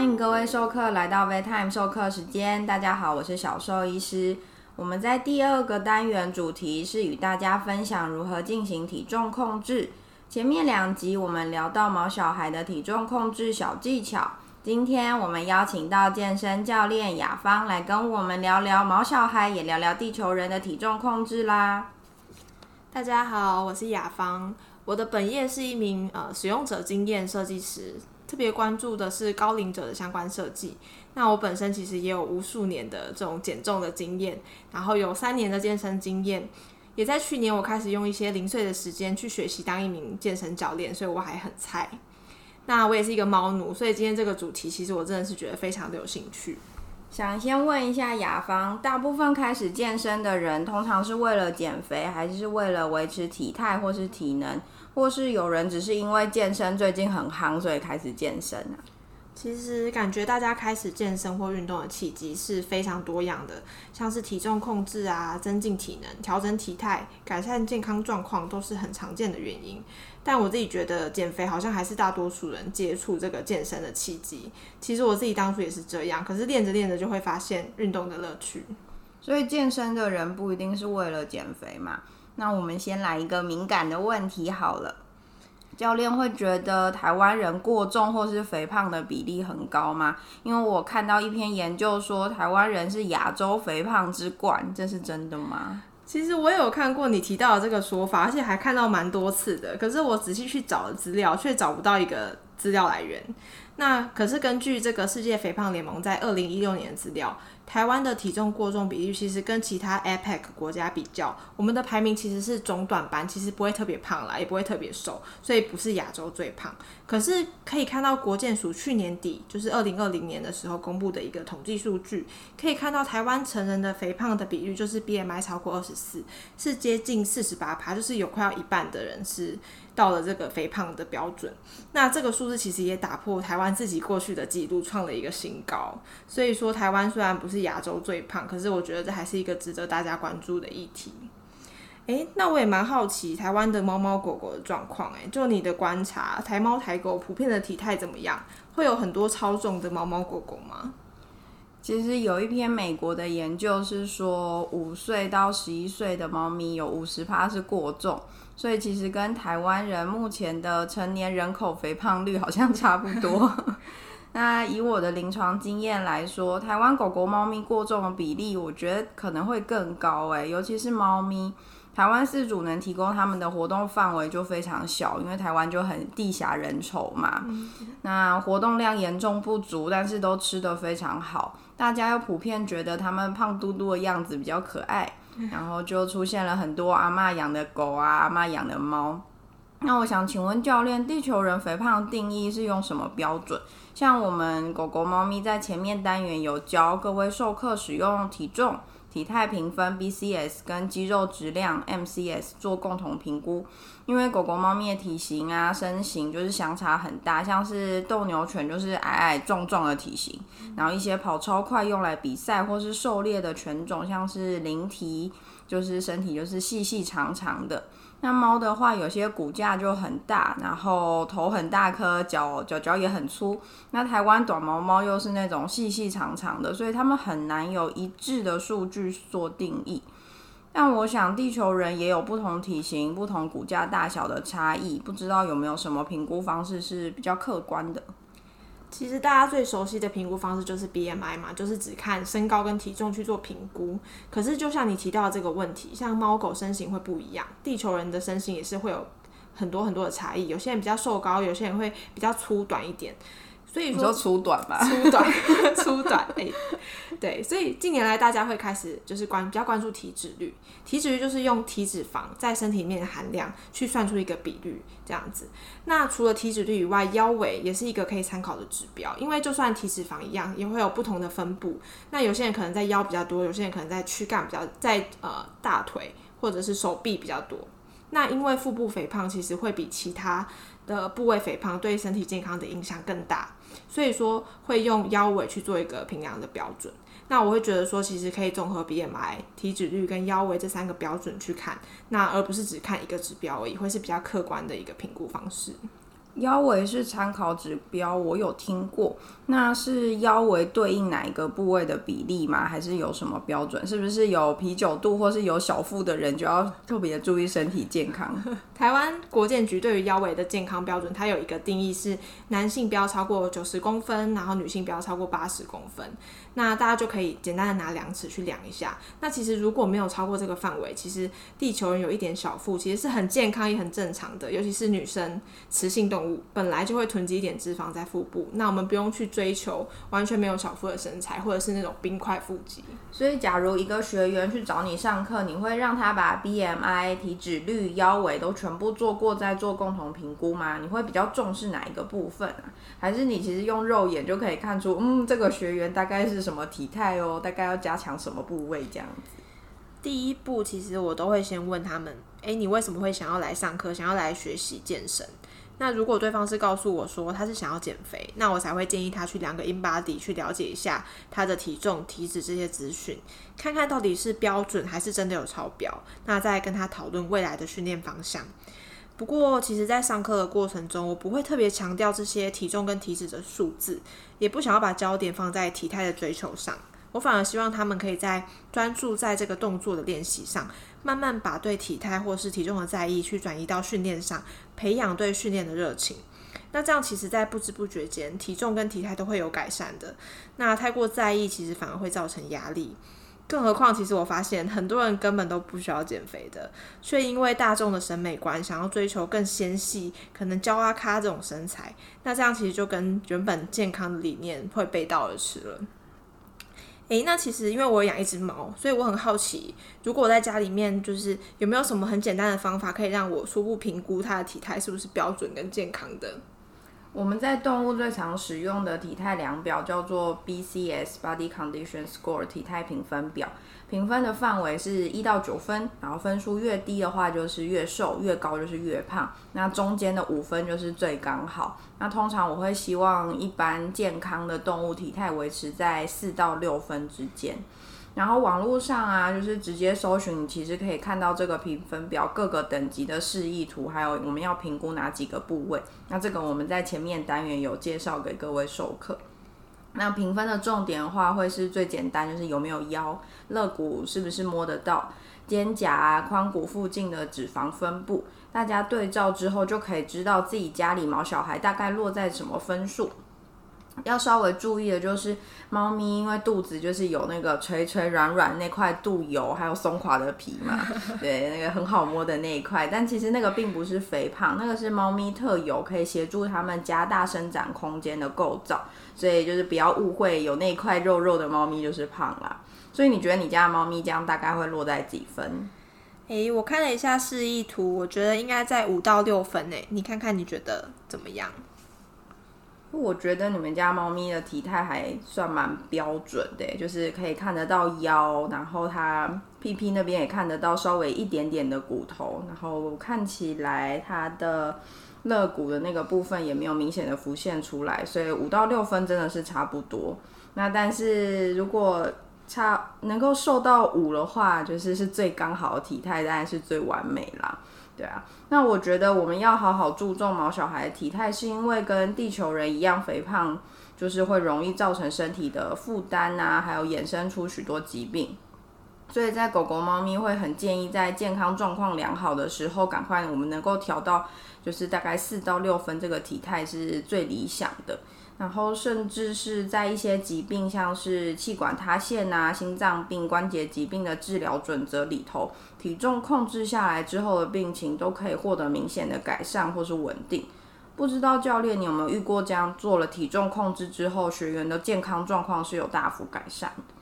欢迎各位授课来到 v Time 授课时间。大家好，我是小兽医师。我们在第二个单元主题是与大家分享如何进行体重控制。前面两集我们聊到毛小孩的体重控制小技巧，今天我们邀请到健身教练雅芳来跟我们聊聊毛小孩，也聊聊地球人的体重控制啦。大家好，我是雅芳，我的本业是一名呃使用者经验设计师。特别关注的是高龄者的相关设计。那我本身其实也有无数年的这种减重的经验，然后有三年的健身经验，也在去年我开始用一些零碎的时间去学习当一名健身教练，所以我还很菜。那我也是一个猫奴，所以今天这个主题其实我真的是觉得非常的有兴趣。想先问一下雅芳，大部分开始健身的人，通常是为了减肥，还是为了维持体态或是体能？或是有人只是因为健身最近很夯，所以开始健身啊？其实感觉大家开始健身或运动的契机是非常多样的，像是体重控制啊、增进体能、调整体态、改善健康状况，都是很常见的原因。但我自己觉得减肥好像还是大多数人接触这个健身的契机。其实我自己当初也是这样，可是练着练着就会发现运动的乐趣。所以健身的人不一定是为了减肥嘛？那我们先来一个敏感的问题好了。教练会觉得台湾人过重或是肥胖的比例很高吗？因为我看到一篇研究说台湾人是亚洲肥胖之冠，这是真的吗？其实我有看过你提到的这个说法，而且还看到蛮多次的。可是我仔细去找了资料，却找不到一个资料来源。那可是根据这个世界肥胖联盟在二零一六年的资料。台湾的体重过重比例其实跟其他 APEC 国家比较，我们的排名其实是中短班，其实不会特别胖啦，也不会特别瘦，所以不是亚洲最胖。可是可以看到国健署去年底，就是二零二零年的时候公布的一个统计数据，可以看到台湾成人的肥胖的比率就是 BMI 超过二十四，是接近四十八趴，就是有快要一半的人是。到了这个肥胖的标准，那这个数字其实也打破台湾自己过去的记录，创了一个新高。所以说，台湾虽然不是亚洲最胖，可是我觉得这还是一个值得大家关注的议题。诶，那我也蛮好奇台湾的猫猫狗狗的状况。诶，就你的观察，台猫台狗普遍的体态怎么样？会有很多超重的猫猫狗狗吗？其实有一篇美国的研究是说，五岁到十一岁的猫咪有五十趴是过重。所以其实跟台湾人目前的成年人口肥胖率好像差不多。那以我的临床经验来说，台湾狗狗、猫咪过重的比例，我觉得可能会更高诶，尤其是猫咪，台湾饲主能提供他们的活动范围就非常小，因为台湾就很地狭人稠嘛。那活动量严重不足，但是都吃得非常好，大家又普遍觉得他们胖嘟嘟的样子比较可爱。然后就出现了很多阿妈养的狗啊，阿妈养的猫。那我想请问教练，地球人肥胖定义是用什么标准？像我们狗狗、猫咪在前面单元有教各位授课使用体重。体态评分 BCS 跟肌肉质量 MCS 做共同评估，因为狗狗、猫咪的体型啊、身形就是相差很大，像是斗牛犬就是矮矮壮壮的体型，然后一些跑超快用来比赛或是狩猎的犬种，像是灵缇，就是身体就是细细长长的。那猫的话，有些骨架就很大，然后头很大颗，脚脚脚也很粗。那台湾短毛猫又是那种细细长长的，所以它们很难有一致的数据做定义。但我想，地球人也有不同体型、不同骨架大小的差异，不知道有没有什么评估方式是比较客观的。其实大家最熟悉的评估方式就是 BMI 嘛，就是只看身高跟体重去做评估。可是就像你提到的这个问题，像猫狗身形会不一样，地球人的身形也是会有很多很多的差异。有些人比较瘦高，有些人会比较粗短一点。所以说粗短吧，粗短，粗短，哎，对，所以近年来大家会开始就是关比较关注体脂率，体脂率就是用体脂肪在身体里面的含量去算出一个比率这样子。那除了体脂率以外，腰围也是一个可以参考的指标，因为就算体脂肪一样，也会有不同的分布。那有些人可能在腰比较多，有些人可能在躯干比较，在呃大腿或者是手臂比较多。那因为腹部肥胖其实会比其他的部位肥胖对身体健康的影响更大。所以说会用腰围去做一个评量的标准。那我会觉得说，其实可以综合 BMI、体脂率跟腰围这三个标准去看，那而不是只看一个指标而已，会是比较客观的一个评估方式。腰围是参考指标，我有听过。那是腰围对应哪一个部位的比例吗？还是有什么标准？是不是有啤酒肚或是有小腹的人就要特别注意身体健康？台湾国健局对于腰围的健康标准，它有一个定义是男性不要超过九十公分，然后女性不要超过八十公分。那大家就可以简单的拿量尺去量一下。那其实如果没有超过这个范围，其实地球人有一点小腹，其实是很健康也很正常的。尤其是女生，雌性动物本来就会囤积一点脂肪在腹部，那我们不用去追求完全没有小腹的身材，或者是那种冰块腹肌。所以，假如一个学员去找你上课，你会让他把 BMI、体脂率、腰围都全部做过，再做共同评估吗？你会比较重视哪一个部分啊？还是你其实用肉眼就可以看出，嗯，这个学员大概是什么体态哦？大概要加强什么部位这样子？第一步，其实我都会先问他们，诶，你为什么会想要来上课，想要来学习健身？那如果对方是告诉我说他是想要减肥，那我才会建议他去量个 in body 去了解一下他的体重、体脂这些资讯，看看到底是标准还是真的有超标，那再跟他讨论未来的训练方向。不过，其实，在上课的过程中，我不会特别强调这些体重跟体脂的数字，也不想要把焦点放在体态的追求上。我反而希望他们可以在专注在这个动作的练习上，慢慢把对体态或是体重的在意去转移到训练上，培养对训练的热情。那这样其实，在不知不觉间，体重跟体态都会有改善的。那太过在意，其实反而会造成压力。更何况，其实我发现很多人根本都不需要减肥的，却因为大众的审美观，想要追求更纤细、可能娇阿咖这种身材。那这样其实就跟原本健康的理念会背道而驰了。诶，那其实因为我养一只猫，所以我很好奇，如果我在家里面，就是有没有什么很简单的方法，可以让我初步评估它的体态是不是标准跟健康的。我们在动物最常使用的体态量表叫做 BCS Body Condition Score 体态评分表。评分的范围是一到九分，然后分数越低的话就是越瘦，越高就是越胖。那中间的五分就是最刚好。那通常我会希望一般健康的动物体态维持在四到六分之间。然后网络上啊，就是直接搜寻，其实可以看到这个评分表各个等级的示意图，还有我们要评估哪几个部位。那这个我们在前面单元有介绍给各位授课。那评分的重点的话，会是最简单，就是有没有腰、肋骨是不是摸得到，肩胛啊、髋骨附近的脂肪分布，大家对照之后就可以知道自己家里毛小孩大概落在什么分数。要稍微注意的就是，猫咪因为肚子就是有那个垂垂软软那块肚油，还有松垮的皮嘛，对，那个很好摸的那一块。但其实那个并不是肥胖，那个是猫咪特有可以协助它们加大生长空间的构造。所以就是不要误会，有那块肉肉的猫咪就是胖啦。所以你觉得你家的猫咪这样大概会落在几分？诶，我看了一下示意图，我觉得应该在五到六分诶。你看看你觉得怎么样？我觉得你们家猫咪的体态还算蛮标准的，就是可以看得到腰，然后它屁屁那边也看得到稍微一点点的骨头，然后看起来它的肋骨的那个部分也没有明显的浮现出来，所以五到六分真的是差不多。那但是如果差能够瘦到五的话，就是是最刚好的体态，当然是最完美啦。对啊，那我觉得我们要好好注重毛小孩的体态，是因为跟地球人一样肥胖，就是会容易造成身体的负担啊，还有衍生出许多疾病。所以在狗狗、猫咪会很建议在健康状况良好的时候，赶快我们能够调到就是大概四到六分这个体态是最理想的。然后，甚至是在一些疾病，像是气管塌陷啊、心脏病、关节疾病的治疗准则里头，体重控制下来之后的病情都可以获得明显的改善或是稳定。不知道教练你有没有遇过这样做了体重控制之后，学员的健康状况是有大幅改善的？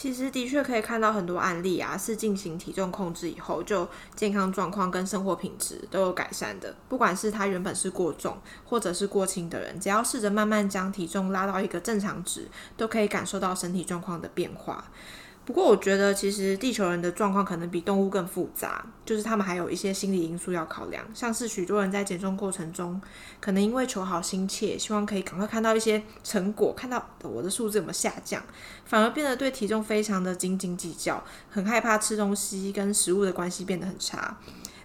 其实的确可以看到很多案例啊，是进行体重控制以后，就健康状况跟生活品质都有改善的。不管是他原本是过重或者是过轻的人，只要试着慢慢将体重拉到一个正常值，都可以感受到身体状况的变化。不过，我觉得其实地球人的状况可能比动物更复杂，就是他们还有一些心理因素要考量，像是许多人在减重过程中，可能因为求好心切，希望可以赶快看到一些成果，看到我的数字有没有下降，反而变得对体重非常的斤斤计较，很害怕吃东西跟食物的关系变得很差。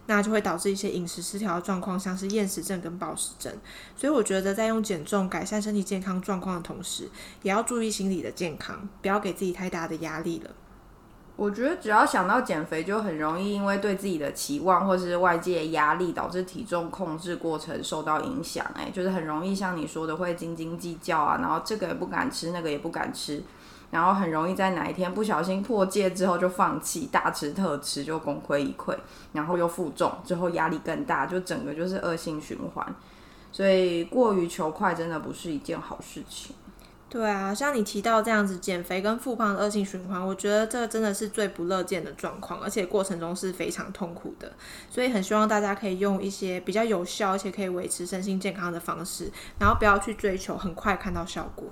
那就会导致一些饮食失调的状况，像是厌食症跟暴食症。所以我觉得在用减重改善身体健康状况的同时，也要注意心理的健康，不要给自己太大的压力了。我觉得只要想到减肥，就很容易因为对自己的期望或是外界压力，导致体重控制过程受到影响。哎，就是很容易像你说的会斤斤计较啊，然后这个也不敢吃，那个也不敢吃，然后很容易在哪一天不小心破戒之后就放弃，大吃特吃就功亏一篑，然后又负重，之后压力更大，就整个就是恶性循环。所以过于求快真的不是一件好事情。对啊，像你提到这样子减肥跟复胖的恶性循环，我觉得这真的是最不乐见的状况，而且过程中是非常痛苦的。所以很希望大家可以用一些比较有效而且可以维持身心健康的方式，然后不要去追求很快看到效果。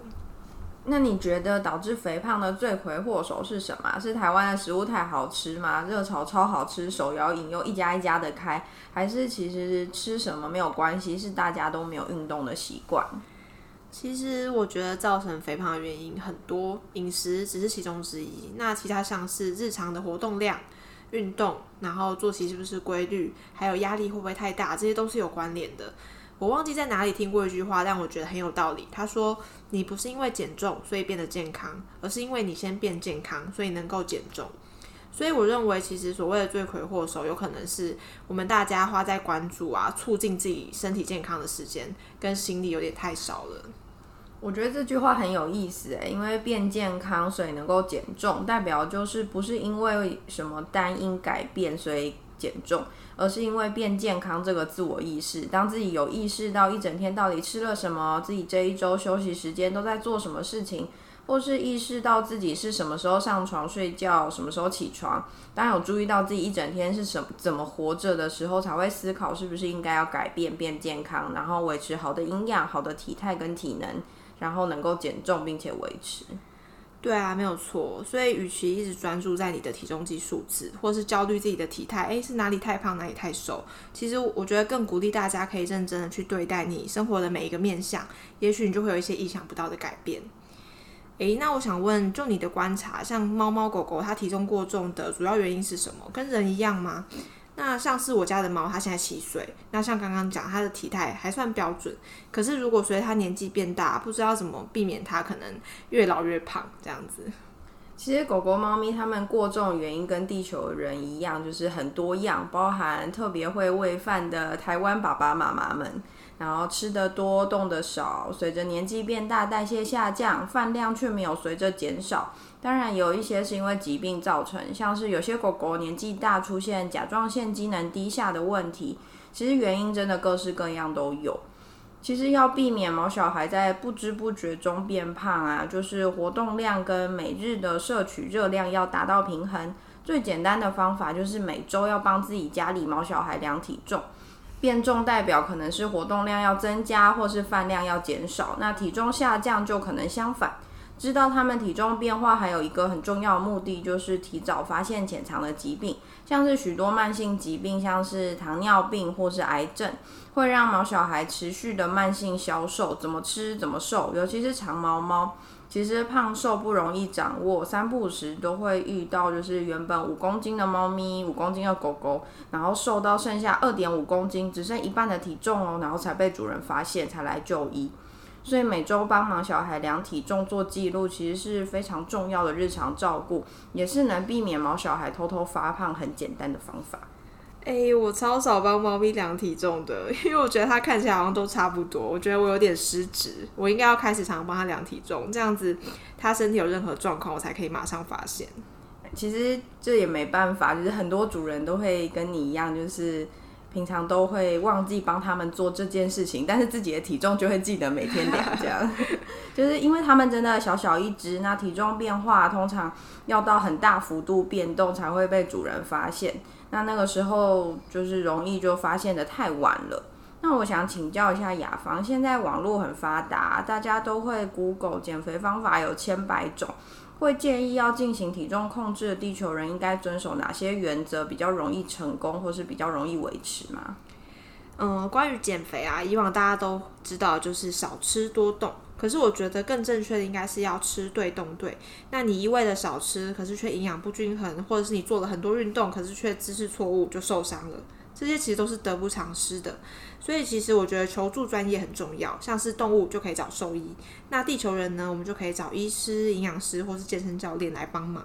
那你觉得导致肥胖的罪魁祸首是什么？是台湾的食物太好吃吗？热炒超好吃，手摇饮又一家一家的开，还是其实吃什么没有关系，是大家都没有运动的习惯？其实我觉得造成肥胖的原因很多，饮食只是其中之一。那其他像是日常的活动量、运动，然后作息是不是规律，还有压力会不会太大，这些都是有关联的。我忘记在哪里听过一句话，但我觉得很有道理。他说：“你不是因为减重所以变得健康，而是因为你先变健康，所以能够减重。”所以我认为，其实所谓的罪魁祸首，有可能是我们大家花在关注啊、促进自己身体健康的时间跟心力有点太少了。我觉得这句话很有意思诶，因为变健康所以能够减重，代表就是不是因为什么单因改变所以减重，而是因为变健康这个自我意识。当自己有意识到一整天到底吃了什么，自己这一周休息时间都在做什么事情，或是意识到自己是什么时候上床睡觉，什么时候起床，当有注意到自己一整天是什怎么活着的时候，才会思考是不是应该要改变变健康，然后维持好的营养、好的体态跟体能。然后能够减重并且维持，对啊，没有错。所以，与其一直专注在你的体重计数字，或是焦虑自己的体态，诶，是哪里太胖，哪里太瘦，其实我觉得更鼓励大家可以认真的去对待你生活的每一个面相，也许你就会有一些意想不到的改变。诶，那我想问，就你的观察，像猫猫狗狗它体重过重的主要原因是什么？跟人一样吗？那像是我家的猫，它现在七岁。那像刚刚讲，它的体态还算标准。可是如果随着它年纪变大，不知道怎么避免它可能越老越胖这样子。其实狗狗、猫咪它们过重原因跟地球人一样，就是很多样，包含特别会喂饭的台湾爸爸妈妈们，然后吃得多、动得少，随着年纪变大，代谢下降，饭量却没有随着减少。当然有一些是因为疾病造成，像是有些狗狗年纪大出现甲状腺机能低下的问题，其实原因真的各式各样都有。其实要避免毛小孩在不知不觉中变胖啊，就是活动量跟每日的摄取热量要达到平衡。最简单的方法就是每周要帮自己家里毛小孩量体重，变重代表可能是活动量要增加，或是饭量要减少，那体重下降就可能相反。知道他们体重变化，还有一个很重要的目的，就是提早发现潜藏的疾病，像是许多慢性疾病，像是糖尿病或是癌症，会让毛小孩持续的慢性消瘦。怎么吃怎么瘦，尤其是长毛猫，其实胖瘦不容易掌握，三不五时都会遇到，就是原本五公斤的猫咪、五公斤的狗狗，然后瘦到剩下二点五公斤，只剩一半的体重哦，然后才被主人发现，才来就医。所以每周帮忙小孩量体重做记录，其实是非常重要的日常照顾，也是能避免毛小孩偷偷发胖很简单的方法。哎，我超少帮猫咪量体重的，因为我觉得它看起来好像都差不多。我觉得我有点失职，我应该要开始常常帮它量体重，这样子它身体有任何状况，我才可以马上发现。其实这也没办法，就是很多主人都会跟你一样，就是。平常都会忘记帮他们做这件事情，但是自己的体重就会记得每天量，这样 就是因为他们真的小小一只，那体重变化通常要到很大幅度变动才会被主人发现，那那个时候就是容易就发现的太晚了。那我想请教一下雅芳，现在网络很发达，大家都会 Google 减肥方法有千百种。会建议要进行体重控制的地球人应该遵守哪些原则比较容易成功，或是比较容易维持吗？嗯，关于减肥啊，以往大家都知道就是少吃多动，可是我觉得更正确的应该是要吃对动对。那你一味的少吃，可是却营养不均衡，或者是你做了很多运动，可是却姿势错误就受伤了。这些其实都是得不偿失的。所以其实我觉得求助专业很重要，像是动物就可以找兽医，那地球人呢，我们就可以找医师、营养师或是健身教练来帮忙。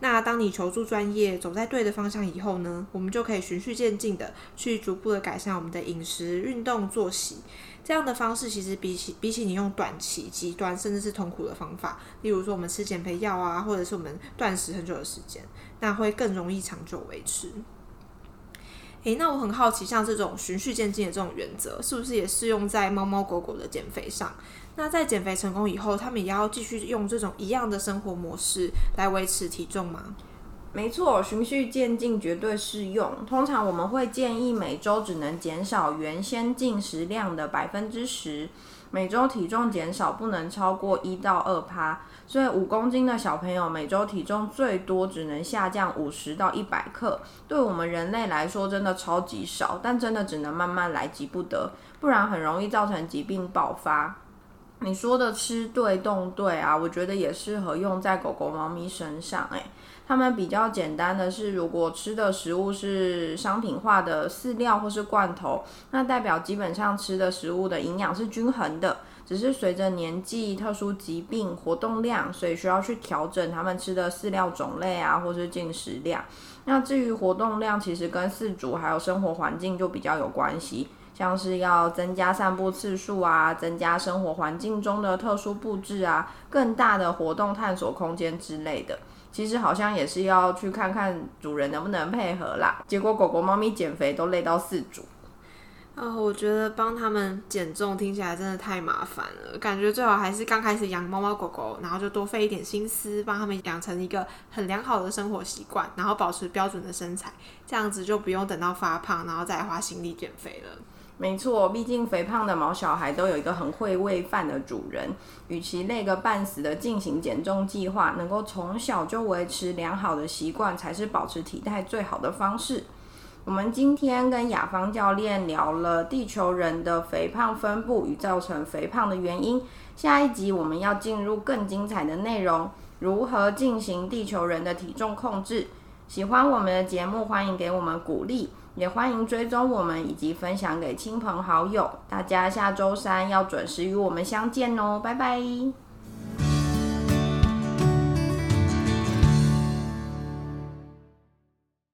那当你求助专业走在对的方向以后呢，我们就可以循序渐进的去逐步的改善我们的饮食、运动、作息。这样的方式其实比起比起你用短期、极端甚至是痛苦的方法，例如说我们吃减肥药啊，或者是我们断食很久的时间，那会更容易长久维持。诶，那我很好奇，像这种循序渐进的这种原则，是不是也适用在猫猫狗狗的减肥上？那在减肥成功以后，他们也要继续用这种一样的生活模式来维持体重吗？没错，循序渐进绝对适用。通常我们会建议每周只能减少原先进食量的百分之十，每周体重减少不能超过一到二趴。所以五公斤的小朋友每周体重最多只能下降五十到一百克，对我们人类来说真的超级少，但真的只能慢慢来，急不得，不然很容易造成疾病爆发。你说的吃对动对啊，我觉得也适合用在狗狗、猫咪身上。诶，它们比较简单的是，如果吃的食物是商品化的饲料或是罐头，那代表基本上吃的食物的营养是均衡的，只是随着年纪、特殊疾病、活动量，所以需要去调整它们吃的饲料种类啊，或是进食量。那至于活动量，其实跟饲主还有生活环境就比较有关系。像是要增加散步次数啊，增加生活环境中的特殊布置啊，更大的活动探索空间之类的，其实好像也是要去看看主人能不能配合啦。结果狗狗、猫咪减肥都累到四主。啊，我觉得帮他们减重听起来真的太麻烦了，感觉最好还是刚开始养猫猫狗狗，然后就多费一点心思，帮他们养成一个很良好的生活习惯，然后保持标准的身材，这样子就不用等到发胖，然后再花心力减肥了。没错，毕竟肥胖的毛小孩都有一个很会喂饭的主人，与其累个半死的进行减重计划，能够从小就维持良好的习惯，才是保持体态最好的方式。我们今天跟雅芳教练聊了地球人的肥胖分布与造成肥胖的原因，下一集我们要进入更精彩的内容，如何进行地球人的体重控制。喜欢我们的节目，欢迎给我们鼓励。也欢迎追踪我们以及分享给亲朋好友，大家下周三要准时与我们相见哦，拜拜。